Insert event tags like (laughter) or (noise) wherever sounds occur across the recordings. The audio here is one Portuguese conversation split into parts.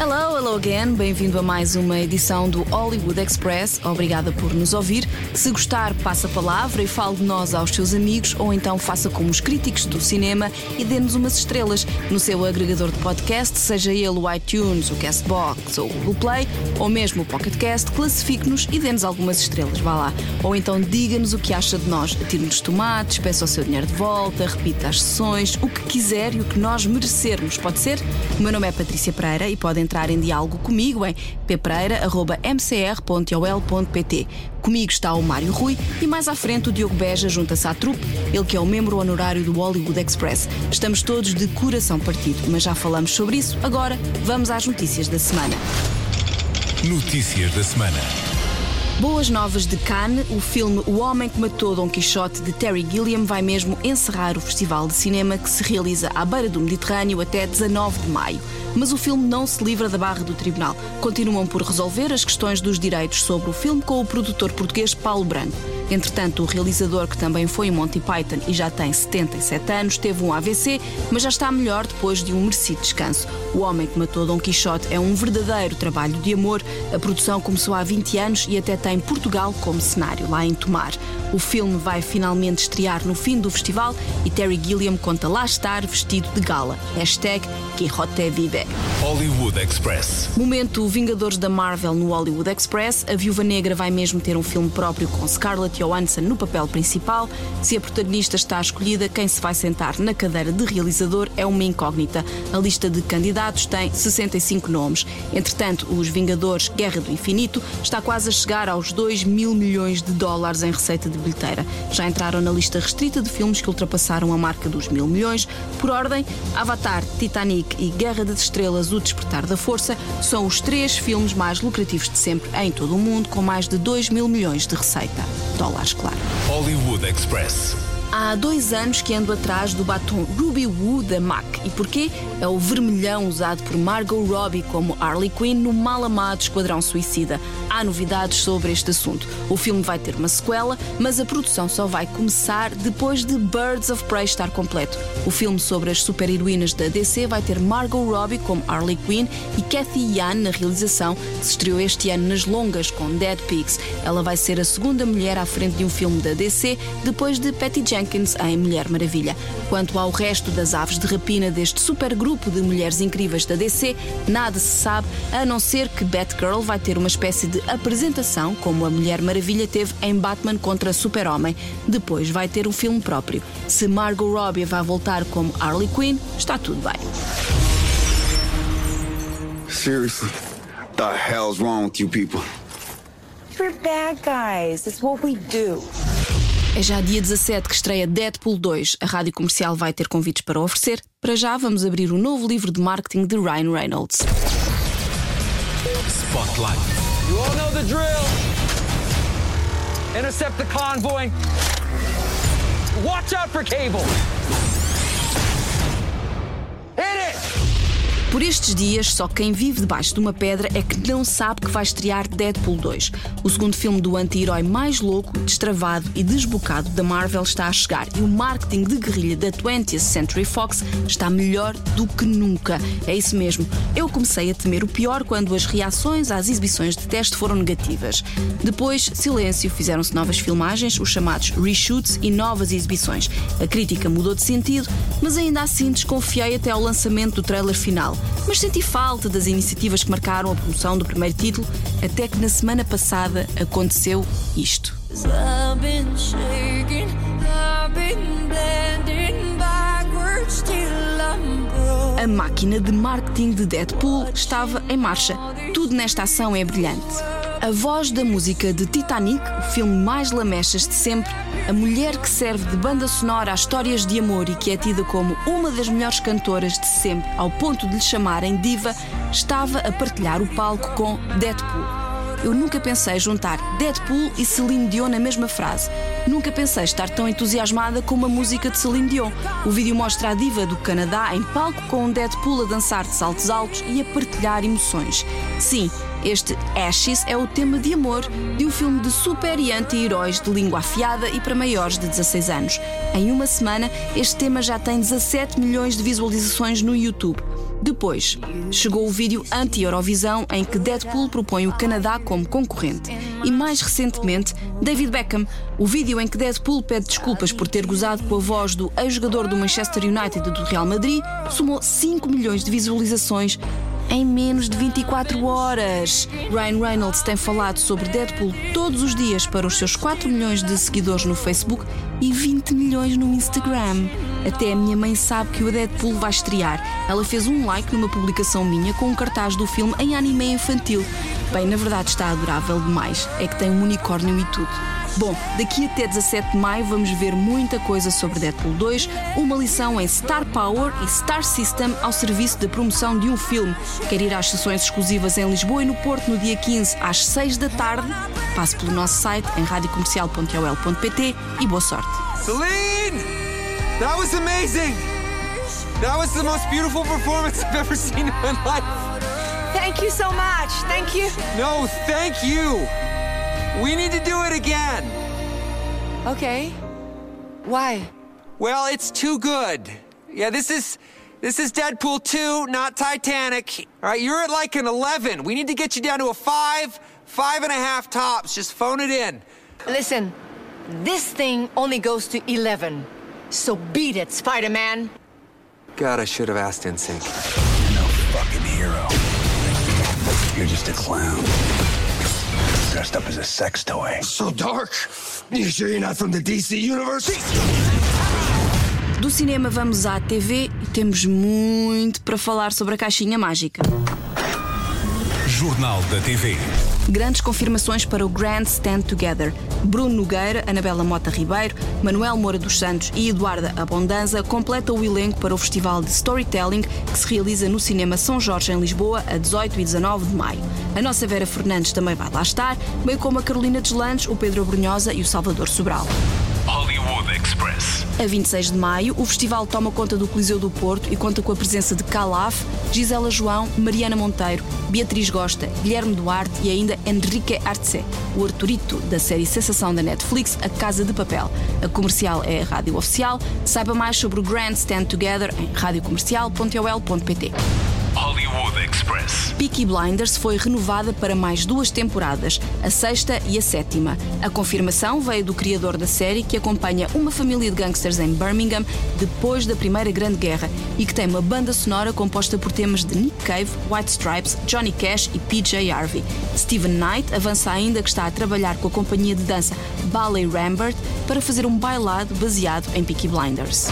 Hello, hello again. Bem-vindo a mais uma edição do Hollywood Express. Obrigada por nos ouvir. Se gostar, passa a palavra e fale de nós aos seus amigos ou então faça como os críticos do cinema e dê-nos umas estrelas no seu agregador de podcast, seja ele o iTunes, o Castbox ou o Google Play ou mesmo o Pocket Cast, classifique-nos e dê-nos algumas estrelas, vá lá. Ou então diga-nos o que acha de nós. Atire-nos tomates, peça o seu dinheiro de volta, repita as sessões, o que quiser e o que nós merecermos. Pode ser? O meu nome é Patrícia Pereira e podem entrar em diálogo comigo em ppereira.mcr.ol.pt. Comigo está o Mário Rui e mais à frente o Diogo Beja junta-se à trupe, ele que é o membro honorário do Hollywood Express. Estamos todos de coração partido, mas já falamos sobre isso. Agora vamos às notícias da semana. Notícias da semana. Boas novas de Cannes, o filme O Homem que Matou Dom Quixote de Terry Gilliam vai mesmo encerrar o festival de cinema que se realiza à beira do Mediterrâneo até 19 de maio. Mas o filme não se livra da barra do tribunal. Continuam por resolver as questões dos direitos sobre o filme com o produtor português Paulo Branco. Entretanto, o realizador, que também foi em Monty Python e já tem 77 anos, teve um AVC, mas já está melhor depois de um merecido descanso. O Homem que Matou Dom Quixote é um verdadeiro trabalho de amor. A produção começou há 20 anos e até tem Portugal como cenário, lá em Tomar. O filme vai finalmente estrear no fim do festival e Terry Gilliam conta lá estar vestido de gala. Hashtag Quixote Vive. music. Hollywood Express. Momento Vingadores da Marvel no Hollywood Express. A Viúva Negra vai mesmo ter um filme próprio com Scarlett Johansson no papel principal. Se a protagonista está escolhida, quem se vai sentar na cadeira de realizador é uma incógnita. A lista de candidatos tem 65 nomes. Entretanto, os Vingadores Guerra do Infinito está quase a chegar aos 2 mil milhões de dólares em receita de bilheteira. Já entraram na lista restrita de filmes que ultrapassaram a marca dos mil milhões. Por ordem, Avatar, Titanic e Guerra das Estrelas, O Despertar da Força são os três filmes mais lucrativos de sempre em todo o mundo, com mais de 2 mil milhões de receita. Dólares, claro. Hollywood Express. Há dois anos que ando atrás do batom Ruby Woo da MAC. E porquê? É o vermelhão usado por Margot Robbie como Harley Quinn no mal amado Esquadrão Suicida. Há novidades sobre este assunto. O filme vai ter uma sequela, mas a produção só vai começar depois de Birds of Prey estar completo. O filme sobre as super-heroínas da DC vai ter Margot Robbie como Harley Quinn e Cathy Yan na realização, que se estreou este ano nas longas com Dead Pigs. Ela vai ser a segunda mulher à frente de um filme da DC, depois de Patty Jenkins em Mulher Maravilha. Quanto ao resto das aves de rapina deste supergrupo de mulheres incríveis da DC, nada se sabe, a não ser que Batgirl vai ter uma espécie de apresentação, como a Mulher Maravilha teve em Batman contra Super-Homem. Depois vai ter um filme próprio. Se Margot Robbie vai voltar como Harley Quinn, está tudo bem. Seriously, the hell's wrong with you people? We're bad guys. It's what we do. É já dia 17 que estreia Deadpool 2. A rádio comercial vai ter convites para oferecer. Para já, vamos abrir o novo livro de marketing de Ryan Reynolds. Spotlight. You all know the drill. Intercept the convoy. Watch out for cable. Hit it! Por estes dias, só quem vive debaixo de uma pedra é que não sabe que vai estrear Deadpool 2. O segundo filme do anti-herói mais louco, destravado e desbocado da Marvel está a chegar e o marketing de guerrilha da 20th Century Fox está melhor do que nunca. É isso mesmo. Eu comecei a temer o pior quando as reações às exibições de teste foram negativas. Depois, silêncio, fizeram-se novas filmagens, os chamados reshoots e novas exibições. A crítica mudou de sentido, mas ainda assim desconfiei até ao lançamento do trailer final. Mas senti falta das iniciativas que marcaram a promoção do primeiro título, até que na semana passada aconteceu isto. A máquina de marketing de Deadpool estava em marcha. Tudo nesta ação é brilhante. A voz da música de Titanic, o filme mais lamechas de sempre, a mulher que serve de banda sonora a histórias de amor e que é tida como uma das melhores cantoras de sempre, ao ponto de lhe chamarem diva, estava a partilhar o palco com Deadpool. Eu nunca pensei juntar Deadpool e Celine Dion na mesma frase. Nunca pensei estar tão entusiasmada com uma música de Celine Dion. O vídeo mostra a diva do Canadá em palco com um Deadpool a dançar de saltos altos e a partilhar emoções. Sim, este Ashes é o tema de amor de um filme de super e anti-heróis de língua afiada e para maiores de 16 anos. Em uma semana, este tema já tem 17 milhões de visualizações no YouTube. Depois, chegou o vídeo anti-Eurovisão em que Deadpool propõe o Canadá como concorrente. E mais recentemente, David Beckham, o vídeo em que Deadpool pede desculpas por ter gozado com a voz do ex-jogador do Manchester United e do Real Madrid, somou 5 milhões de visualizações em menos de 24 horas. Ryan Reynolds tem falado sobre Deadpool todos os dias para os seus 4 milhões de seguidores no Facebook e 20 milhões no Instagram. Até a minha mãe sabe que o Deadpool vai estrear. Ela fez um like numa publicação minha com um cartaz do filme em anime infantil. Bem, na verdade está adorável demais. É que tem um unicórnio e tudo. Bom, daqui até 17 de maio vamos ver muita coisa sobre Deadpool 2, uma lição em Star Power e Star System ao serviço da promoção de um filme. Quer ir às sessões exclusivas em Lisboa e no Porto no dia 15 às 6 da tarde? Passe pelo nosso site em radiocomercial.ol.pt e boa sorte. Celine! That was amazing! That was the most beautiful performance I've ever seen in my life. Thank you so much. Thank you. No, thank you. We need to do it again. Okay. Why? Well, it's too good. Yeah, this is this is Deadpool 2, not Titanic. All right, you're at like an 11. We need to get you down to a five, five and a half tops. Just phone it in. Listen, this thing only goes to 11. So beat it, Spider Man. God, I should have asked NSYNC. No fucking hero. You're just a clown. Dressed up as a sex toy. So dark. You sure you're not from the DC universe? Do cinema vamos à TV e temos muito para falar sobre a caixinha mágica. Jornal da TV. Grandes confirmações para o Grand Stand Together. Bruno Nogueira, Anabela Mota Ribeiro, Manuel Moura dos Santos e Eduarda Abondanza completam o elenco para o Festival de Storytelling que se realiza no Cinema São Jorge, em Lisboa, a 18 e 19 de maio. A nossa Vera Fernandes também vai lá estar, bem como a Carolina Deslandes, o Pedro Brunhosa e o Salvador Sobral. Express. A 26 de maio, o festival toma conta do Coliseu do Porto e conta com a presença de Calaf, Gisela João, Mariana Monteiro, Beatriz Gosta, Guilherme Duarte e ainda Enrique Arce, o Arturito da série Sensação da Netflix A Casa de Papel. A comercial é a rádio oficial. Saiba mais sobre o Grand Stand Together em radiocomercial.ol.pt. Express. Peaky Blinders foi renovada para mais duas temporadas, a sexta e a sétima. A confirmação veio do criador da série, que acompanha uma família de gangsters em Birmingham depois da Primeira Grande Guerra e que tem uma banda sonora composta por temas de Nick Cave, White Stripes, Johnny Cash e PJ Harvey. Stephen Knight avança ainda que está a trabalhar com a companhia de dança Ballet Rambert para fazer um bailado baseado em Peaky Blinders.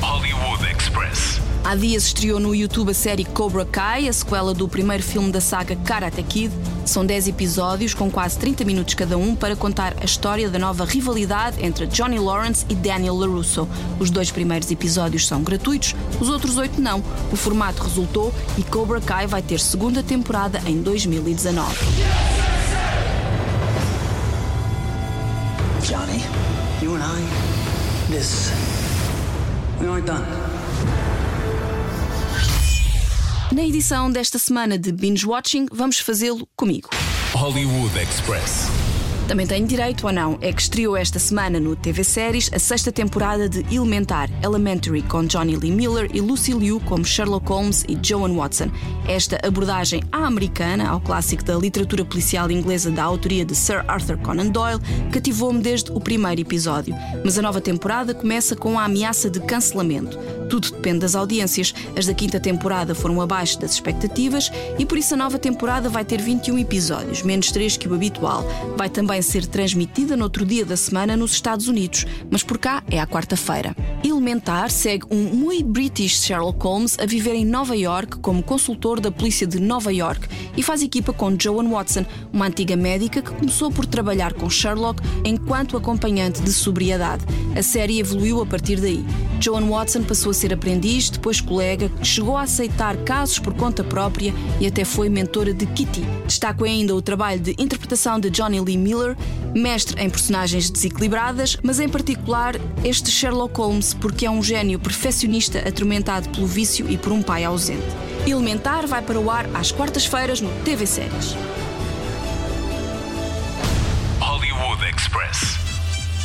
Hollywood Express. Há dias estreou no YouTube a série Cobra Kai, a sequela do primeiro filme da saga Karate Kid. São 10 episódios com quase 30 minutos cada um para contar a história da nova rivalidade entre Johnny Lawrence e Daniel LaRusso. Os dois primeiros episódios são gratuitos, os outros oito não. O formato resultou e Cobra Kai vai ter segunda temporada em 2019. Johnny, you and I, this, we aren't done. Na edição desta semana de Binge Watching, vamos fazê-lo comigo. Hollywood Express. Também tenho direito ou não, é que estreou esta semana no TV Séries a sexta temporada de Elementar, Elementary, com Johnny Lee Miller e Lucy Liu como Sherlock Holmes e Joan Watson. Esta abordagem à americana, ao clássico da literatura policial inglesa da autoria de Sir Arthur Conan Doyle, cativou-me desde o primeiro episódio. Mas a nova temporada começa com a ameaça de cancelamento. Tudo depende das audiências. As da quinta temporada foram abaixo das expectativas e por isso a nova temporada vai ter 21 episódios, menos 3 que o habitual. Vai também ser transmitida no outro dia da semana nos Estados Unidos, mas por cá é à quarta-feira. Elementar segue um muito British Sherlock Holmes a viver em Nova York como consultor da polícia de Nova York e faz equipa com Joan Watson, uma antiga médica que começou por trabalhar com Sherlock enquanto acompanhante de sobriedade. A série evoluiu a partir daí. Joan Watson passou a ser aprendiz, depois colega, chegou a aceitar casos por conta própria e até foi mentora de Kitty. Destaco ainda o trabalho de interpretação de Johnny Lee Miller, mestre em personagens desequilibradas, mas em particular este Sherlock Holmes, porque é um gênio perfeccionista atormentado pelo vício e por um pai ausente. Elementar vai para o ar às quartas-feiras no TV Séries. Hollywood Express.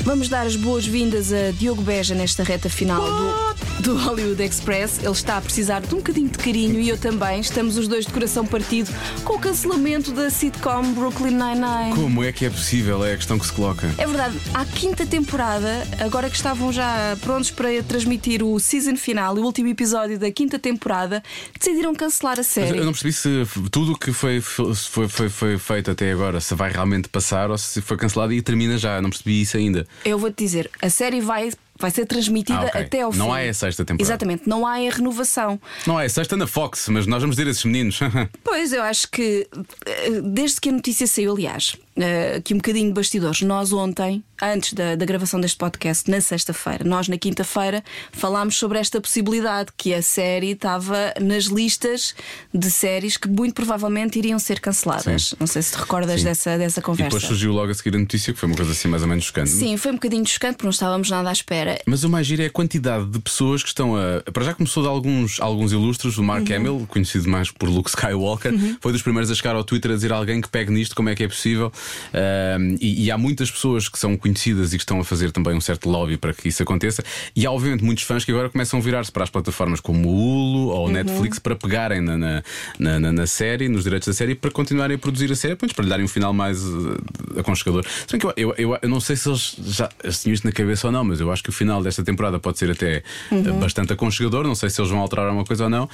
Vamos dar as boas-vindas a Diogo Beja nesta reta final do, do Hollywood Express. Ele está a precisar de um bocadinho de carinho e eu também. Estamos os dois de coração partido com o cancelamento da sitcom Brooklyn Nine-Nine. Como é que é possível? É a questão que se coloca. É verdade, à quinta temporada, agora que estavam já prontos para transmitir o season final, o último episódio da quinta temporada, decidiram cancelar a Mas série. eu não percebi se tudo o que foi, foi, foi, foi feito até agora se vai realmente passar ou se foi cancelado e termina já. Não percebi isso ainda. Eu vou-te dizer, a série vai, vai ser transmitida Ah, ok. até ao fim. Não há a sexta temporada. Exatamente, não há a renovação. Não é sexta na Fox, mas nós vamos dizer esses meninos. (laughs) Pois, eu acho que eh, desde que a notícia saiu, aliás, eh, aqui um bocadinho de bastidores, nós ontem, antes da, da gravação deste podcast, na sexta-feira, nós na quinta-feira, falámos sobre esta possibilidade que a série estava nas listas de séries que muito provavelmente iriam ser canceladas. Sim. Não sei se te recordas Sim. dessa, dessa e conversa. depois surgiu logo a seguir a notícia, que foi uma coisa assim mais ou menos chocante. Sim, foi um bocadinho chocante porque não estávamos nada à espera. Mas o mais giro é a quantidade de pessoas que estão a. Para já começou de alguns, alguns ilustres, o Uhum. Mark Hamill, conhecido mais por Luke Skywalker, foi dos primeiros a chegar ao Twitter a dizer a alguém que pegue nisto, como é que é possível. E, e há muitas pessoas que são conhecidas e que estão a fazer também um certo lobby para que isso aconteça. E há, obviamente, muitos fãs que agora começam a virar-se para as plataformas como o Hulu ou o Uhum. Netflix para pegarem na, na, na, na- na série, nos direitos da série, para continuarem a produzir a série, para lhe darem um final mais eh, aconchegador. Se que eu, eu, eu, eu não sei se eles já tinham isto na cabeça ou não, mas eu acho que o final desta temporada pode ser até Uhum. eh, bastante aconchegador. Não sei se eles vão alterar alguma coisa ou não,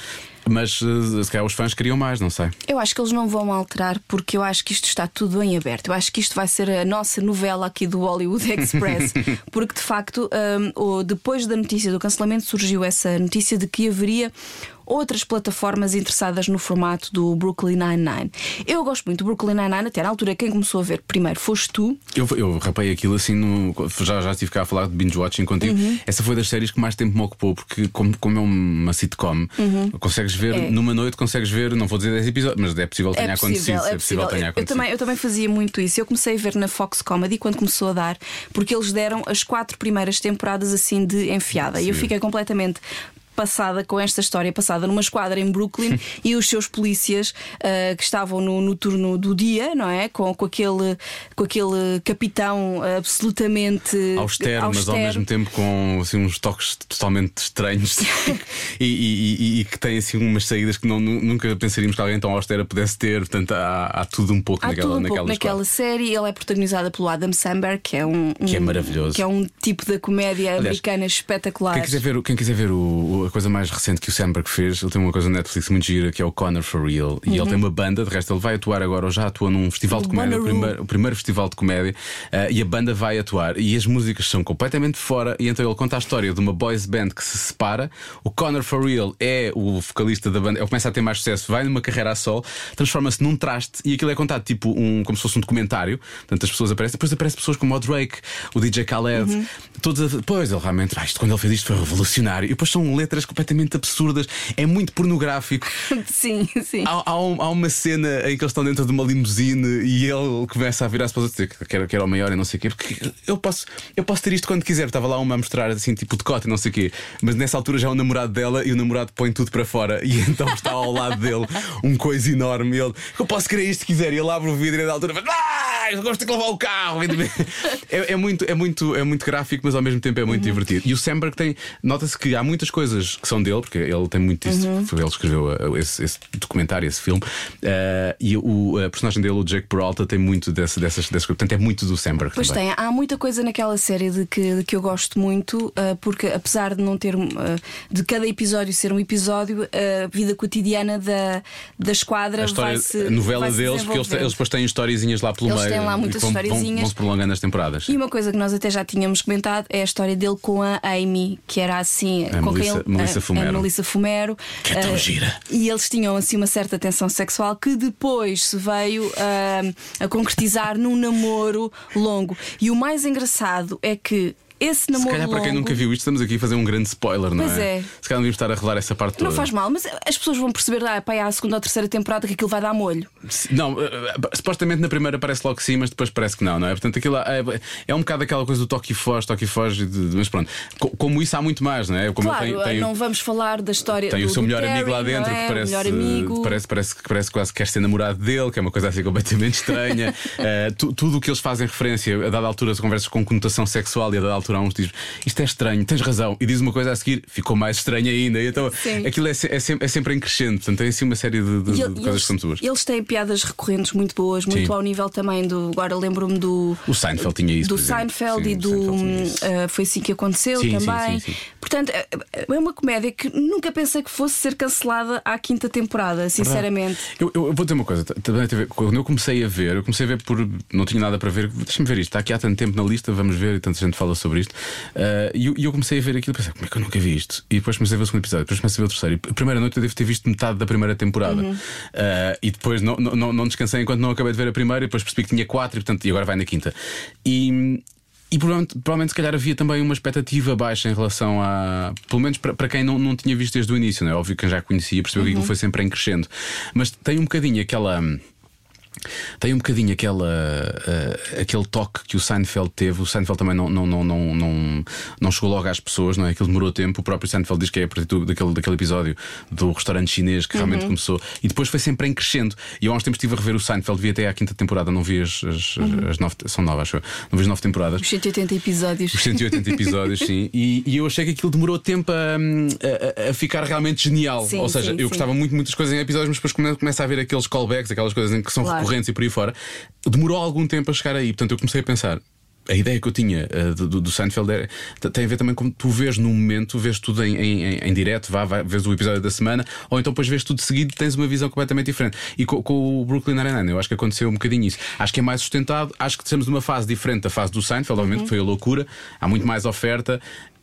mas eh, se calhar os fãs queriam mais, não sei. Eu acho que eles não vão alterar porque eu acho que isto está tudo em aberto. Eu acho que isto vai ser a nossa novela aqui do Hollywood (laughs) Express. (laughs) porque de facto, o- depois da notícia do cancelamento, surgiu essa notícia de que haveria. Outras plataformas interessadas no formato do Brooklyn Nine-Nine. Eu gosto muito do Brooklyn Nine-Nine, até na altura quem começou a ver primeiro foste tu. Eu, eu rapei aquilo assim, no- já, já estive cá a falar de binge watching contigo. Uhum. Essa foi das séries que mais tempo me ocupou, porque, como, como é uma sitcom, consegues ver É. numa noite, consegues ver, não vou dizer 10 episódios, mas é possível que tenha acontecido. é é possível que tenha Eu acontecido. também, eu também fazia muito isso. Eu comecei a ver na Fox Comedy quando começou a dar, porque eles deram as quatro primeiras temporadas assim de enfiada. E eu Sim. fiquei completamente. Passada com esta história, passada numa esquadra em Brooklyn (laughs) e os seus polícias ah, que estavam no, no turno do dia, não é? Com, com, aquele, com aquele capitão absolutamente Austero, mas ao austero. mesmo tempo com assim, uns toques totalmente estranhos (laughs) e, e- e- e que tem assim umas saídas que não, nu- nunca pensaríamos que alguém tão austera pudesse ter. Portanto, há, há tudo um pouco Há naquela, tudo um naquela pouco naquela série. Ela é protagonizada pelo Adam Sandberg, que é um, Que é um- maravilhoso. que é um tipo da comédia americana espetacular. Quem quiser ver, quem quiser ver o- o- a coisa mais recente que o Sandberg fez, ele tem uma coisa na Netflix muito gira que é o Connor for Real. E ele tem uma banda, de resto, ele vai atuar agora, ou já atua num festival de O comédia, o primeiro, o primeiro festival de comédia, eh, e a banda vai atuar. E as músicas são completamente fora. E então ele conta a história de uma boys band que se separa. O Connor for Real é o vocalista da banda, ele começa a ter mais sucesso, vai numa carreira a sol, transforma-se num traste e aquilo é contado tipo um, como se fosse um documentário. Portanto, as pessoas aparecem, depois aparecem pessoas como o Drake, o DJ Khaled, todos a, Pois ele realmente, ah, isto quando ele fez isto foi revolucionário. E depois são letras completamente absurdas, é muito pornográfico. (laughs) Sim, sim. Há, há um- há uma cena em que eles estão dentro de uma limusine e ele começa a virar-se para os outros e dizer que era, que era o maior e não sei o quê. Porque eu posso, eu posso ter isto quando quiser. Estava lá uma a mostrar assim, tipo decote e não sei o quê. Mas nessa altura já é o namorado dela e o namorado põe tudo para fora. (laughs) E então está ao lado dele um coisa enorme. Ele, eu posso querer isto se quiser. E ele abre o vidro e da altura faz, ah, eu gosto de levar o carro. É, é muito, é, muito, é muito gráfico, mas ao mesmo tempo é muito divertido. E o Sandberg tem, nota-se que há muitas coisas que são dele, porque ele tem muito isso. Foi ele que escreveu uh, esse, esse documentário, esse filme. Uh, e o a personagem dele, o Jake Peralta, tem muito desse, dessas, coisas. Portanto, é muito do Sandberg. Pois também. tem, há muita coisa naquela série de que, de que eu gosto muito, ah, porque apesar de não ter ah, de cada episódio ser um episódio, a vida cotidiana da, da esquadra A história, vai-se. a novela vai-se deles, porque eles, eles depois têm historiezinhas lá pelo Eles meio. Têm lá e muitas vão, vão- historiezinhas. Vão-se prolongando as temporadas. E uma coisa que nós até já tínhamos comentado é a história dele com a Amy, que era assim, A com Melissa- quem ele, Melissa a- Fumero. A Melissa Fumero. Que é tão Ah, gira. E eles tinham assim uma certa tensão sexual que depois se veio ah, a concretizar num namoro longo. E o mais engraçado é que esse Se namoro calhar para quem longo- nunca viu isto, estamos aqui a fazer um grande spoiler, não Pois é. Se calhar devíamos estar a revelar essa parte toda. Não faz mal, mas as pessoas vão perceber, ah, pá, há a segunda ou terceira temporada que aquilo vai dar molho. Se- Não, eh, eh, supostamente na primeira parece logo que sim, mas depois parece que não, não é? Portanto, aquilo é, é um bocado aquela coisa do toque e foge, toque e foge, mas pronto. Co- Como isso há muito mais, não é? Como claro, tem, tem, não vamos falar da história tem o seu melhor amigo lá Terry, dentro não é? que parece, amigo. parece, parece, que parece quase que quer ser namorado dele, que é uma coisa assim completamente estranha. (laughs) Eh, tu- tudo o que eles fazem referência, a dada altura, conversas com conotação sexual e a dada altura, há uns diz isto é estranho, tens razão, e diz uma coisa a seguir, ficou mais estranho ainda. E então Sim. aquilo é, é sempre, é sempre em crescente, portanto, tem assim uma série de, de- E de ele- coisas que são boas. eles têm piadas recorrentes muito boas, muito Sim. ao nível também do. Agora lembro-me do. O Seinfeld tinha isso. do. Seinfeld Sim, e do. Seinfeld eh, foi assim que aconteceu também. Portanto, é é uma comédia que nunca pensei que fosse ser cancelada à quinta temporada, sinceramente. Eu, eu- eu vou dizer uma coisa, também ver- quando eu comecei a ver, eu comecei a ver por. não tinha nada para ver, deixa-me ver isto, está aqui há tanto tempo na lista, vamos ver, e tanta gente fala sobre isto. Ah, e eu, eu comecei a ver aquilo e pensei, como é que eu nunca vi isto? E depois comecei a ver o segundo episódio, depois comecei a ver o terceiro. E a primeira noite eu devo ter visto metade da primeira temporada. Uhum. Ah, e depois não, não, não, descansei enquanto não acabei de ver a primeira, e depois percebi que tinha quatro, e, portanto, e agora vai na quinta. E. E provavelmente, provavelmente, se calhar, havia também uma expectativa baixa em relação a. Pelo menos para, para quem não, não tinha visto desde o início, não é? Óbvio que quem já conhecia percebeu que aquilo foi sempre em crescendo. Mas tem um bocadinho aquela. Tem um bocadinho aquela, eh, aquele toque que o Seinfeld teve. O Seinfeld também não, não, não, não, não, não chegou logo às pessoas, não é? Aquilo demorou tempo. O próprio Seinfeld diz que é a partir daquele, daquele episódio do restaurante chinês que realmente começou. E depois foi sempre em crescendo. E eu há uns tempos estive a rever o Seinfeld, vi até à quinta temporada, não vi as, as, as nove. São nove, acho eu. Não vi as nove temporadas. Os 180 episódios. Os 180 episódios, sim. E, e eu achei que aquilo demorou tempo a, a- a ficar realmente genial. Sim, Ou seja, sim, eu sim. gostava muito muitas coisas em episódios, mas depois come- começa a haver aqueles callbacks, aquelas coisas em que são Claro. Recorrentes e por aí fora. Demorou algum tempo a chegar aí. Portanto, eu comecei a pensar. A ideia que eu tinha eh, do, do- Seinfeld t- tem a ver também com tu vês no momento, vês tudo em, em, em- em direto, vá, vai, vês o episódio da semana, ou então depois vês tudo seguido tens uma visão completamente diferente. E co- com, o Brooklyn Nine-Nine, eu acho que aconteceu um bocadinho isso. Acho que é mais sustentado, acho que estamos numa fase diferente da fase do Seinfeld, obviamente que foi a loucura, há muito mais oferta.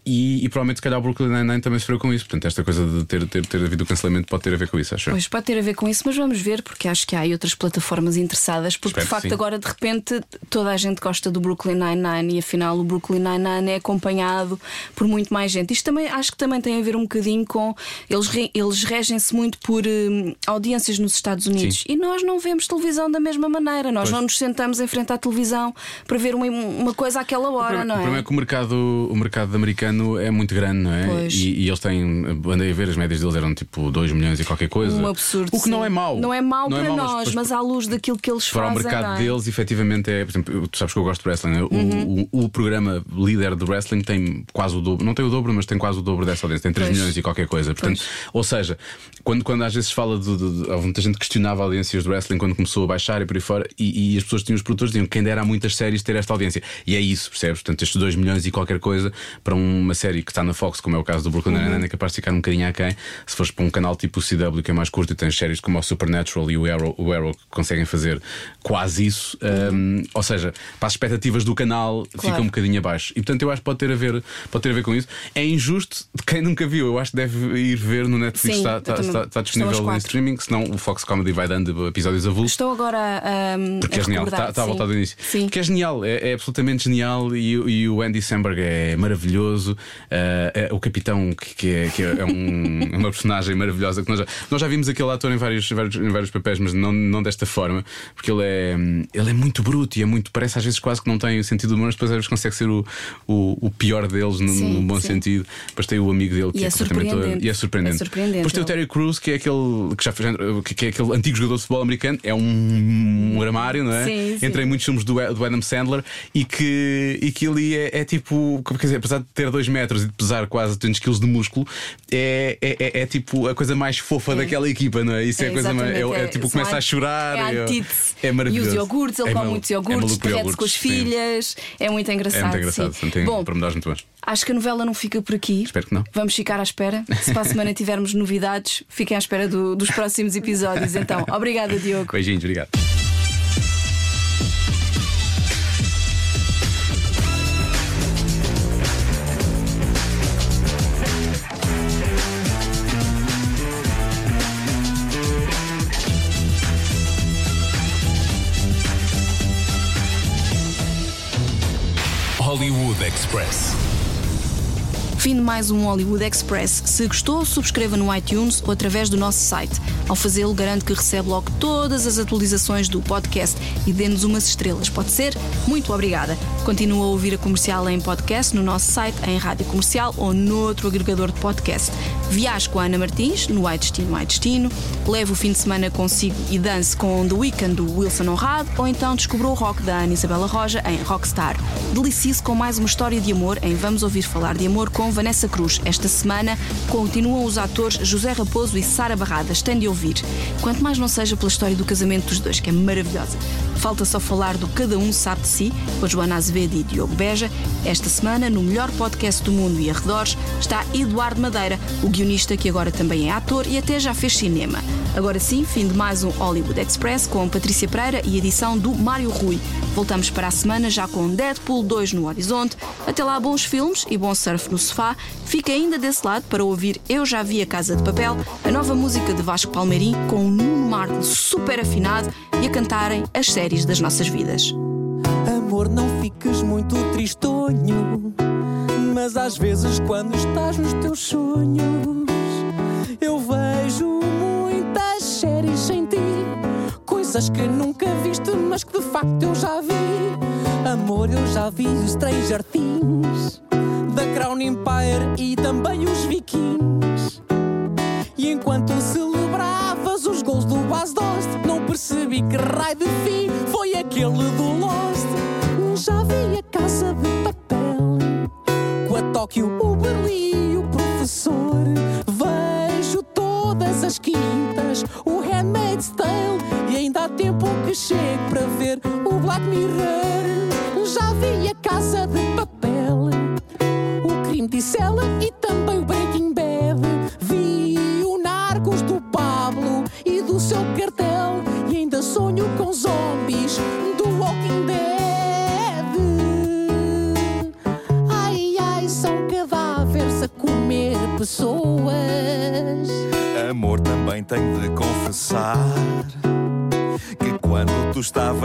E, e provavelmente, se calhar, o Brooklyn Nine-Nine também sofreu com isso. Portanto, esta coisa de ter, ter, ter havido o cancelamento pode ter a ver com isso, acho. Pois pode ter a ver com isso, mas vamos ver, porque acho que há aí outras plataformas interessadas, porque Espero de facto agora de repente toda a gente gosta do Brooklyn Nine-Nine e afinal o Brooklyn Nine-Nine é acompanhado por muito mais gente. Isto também acho que também tem a ver um bocadinho com eles, re- eles regem-se muito por hum, audiências nos Estados Unidos Sim. e nós não vemos televisão da mesma maneira, nós Pois. não nos sentamos em frente à televisão para ver uma, uma coisa àquela O hora, problema, não o problema é? é que o mercado, o mercado americano é muito grande, não é? Pois. E, e eles têm, andei a ver, as médias deles eram tipo 2 milhões e qualquer coisa. Um absurdo. O que não sim. é mau. Não é mau para mau, nós, depois- mas à luz daquilo que eles para o fazem. mercado não é? deles, efetivamente é. Por exemplo, tu sabes que eu gosto de wrestling. O, Uhum. o, o programa líder do wrestling tem quase o dobro, não tem o dobro, mas tem quase o dobro dessa audiência, tem 3 Pois. milhões e qualquer coisa. Portanto, ou seja, quando, quando às vezes fala de, de, de- houve muita gente que questionava audiências do wrestling quando começou a baixar e por aí fora, e, e as pessoas tinham os produtores diziam quem dera a muitas séries ter esta audiência. E é isso, percebes? Portanto, estes 2 milhões e qualquer coisa para uma série que está na Fox, como é o caso do Brooklyn Uhum. Nine-Nine, é capaz de ficar um bocadinho aquém. Se fores para um canal tipo o CW, que é mais curto e tens séries como o Supernatural e o Arrow, o Arrow que conseguem fazer quase isso, um, ou seja, para as expectativas do canal fica Claro. um bocadinho abaixo. E portanto eu acho que pode ter a ver, pode ter a ver com isso. É injusto de quem nunca viu, eu acho que deve ir ver no Netflix, Sim, está, está, está- está disponível em streaming, senão o Fox Comedy vai dando episódios avulsos. Estou agora a. a- Porque a é genial, está, está a voltar do início. Sim. Que é genial, é, é absolutamente genial e, e o Andy Samberg é maravilhoso. Ah, é o capitão, que, que é, que é um- (laughs) uma personagem maravilhosa. Que nós, já, nós já vimos aquele ator em vários, vários, em vários papéis, mas não, não desta forma, porque ele é, ele é muito bruto e é muito, parece às vezes quase que não tem o sentido do humor, mas depois às vezes consegue ser o, o, o pior deles no, Sim, no bom sim. sentido. Depois tem o amigo dele que E é completamente- surpreendente. e é surpreendente. É surpreendente, Depois tem o ele. Terry Crews, que é aquele que já que, é aquele antigo jogador de futebol americano, é um, um armário, não é? Sim. Entra em muitos filmes do, do Adam Sandler e que, e que ali é, é tipo, quer dizer, apesar de ter 2 metros e de pesar quase 200 kg de músculo, é, é, é- é tipo a coisa mais fofa daquela equipa, não é? Isso é, a coisa mais. É, é é- tipo, começa a chorar. É é- maravilhoso. E os iogurtes, ele come muitos iogurtes, derrete-se com as filhas. É muito engraçado. É muito engraçado, tem Bom, pormenores muito bons. acho que a novela não fica por aqui. Espero que não. Vamos ficar à espera. Se para a semana (laughs) tivermos novidades, fiquem à espera do- dos próximos episódios. Então, obrigada, Diogo. Beijinhos, obrigado. Express. Fim de mais um Hollywood Express. Se gostou, subscreva no iTunes ou através do nosso site. Ao fazê-lo, garanto que recebe logo todas as atualizações do podcast e dê-nos umas estrelas. Pode ser? Muito obrigada. Continua a ouvir a comercial em podcast no nosso site, em rádio comercial ou noutro agregador de podcast. Viaje com a Ana Martins no Ai Destino, Ai Destino. Leve o fim de semana consigo e dance com The Weekend do Wilson Honrado ou então descubra o rock da Ana Isabela Roja em Rockstar. Delicie-se com mais uma história de amor em Vamos Ouvir Falar de Amor com Vanessa Cruz. Esta semana continuam os atores José Raposo e Sara Barradas. Tem de ouvir. Quanto mais não seja pela história do casamento dos dois, que é maravilhosa. Falta só falar do Cada Um Sabe de Si, com Joana Azevedo e Diogo Beja. Esta semana, no melhor podcast do mundo e arredores, está Eduardo Madeira, o guionista que agora também é ator e até já fez cinema. Agora sim, fim de mais um Hollywood Express com Patrícia Pereira e edição do Mário Rui. Voltamos para a semana já com Deadpool 2 no horizonte. Até lá, bons filmes e bom surf no sofá. Fica ainda desse lado para ouvir Eu Já Vi a Casa de Papel, a nova música de Vasco Palmeirim com o Nuno Marco super afinado e a cantarem as séries das nossas vidas. Amor, não fiques muito tristonho. Mas às vezes, quando estás nos teus sonhos, eu vejo muitas séries em ti. Coisas que nunca viste, mas que de facto eu já vi. Amor, eu já vi o Stranger Things, da Crown Empire e também os Vikings. E enquanto celebravas os gols do Bas Dost, não percebi que raio de fim foi aquele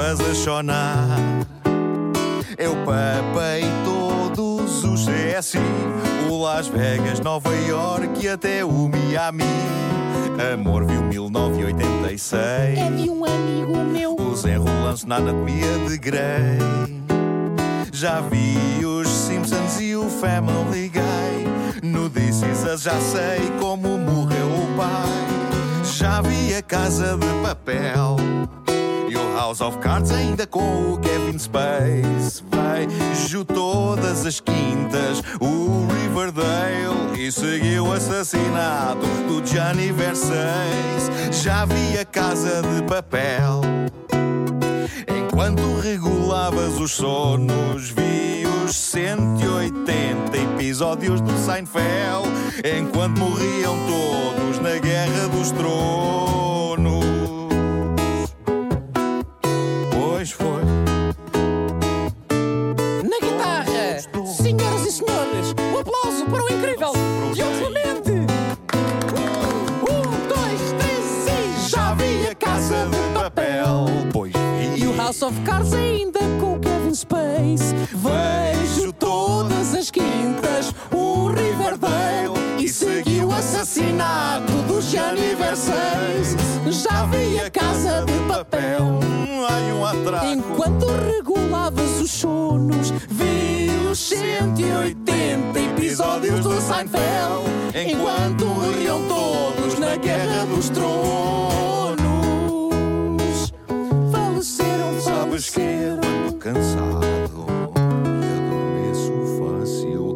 estavas a chorar, eu papei todos os CSI, o Las Vegas, Nova York e até o Miami. Amor, viu 1986. É de um amigo meu. Os enrolanços na anatomia de Grey. Já vi os Simpsons e o Family Guy. No This Is Us já sei como morreu o pai. Já vi a Casa de Papel. O House of Cards ainda com o Kevin Space. Vejo todas as quintas o Riverdale. E segui o assassinato do Gianni Versace. Já vi a Casa de Papel. Enquanto regulavas os sonos, vi os 180 episódios do Seinfeld. Enquanto morriam todos na Guerra dos Tronos. Of Cards ainda com o Kevin Space. Vejo todas as quintas o Riverdale e segui o assassinato do Gianni Versace. Já vi a Casa de Papel. Enquanto regulavas os sonos, vi os 180 episódios do Seinfeld. Enquanto morriam todos na Guerra dos Tronos. Cansado e adormeço facilmente.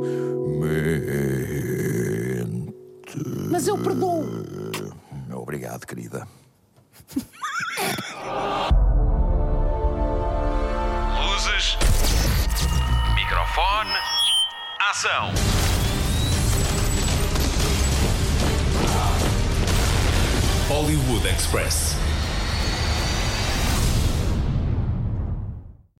Mas eu perdoo. Obrigado, querida. Luzes. Microfone. Ação. Hollywood Express.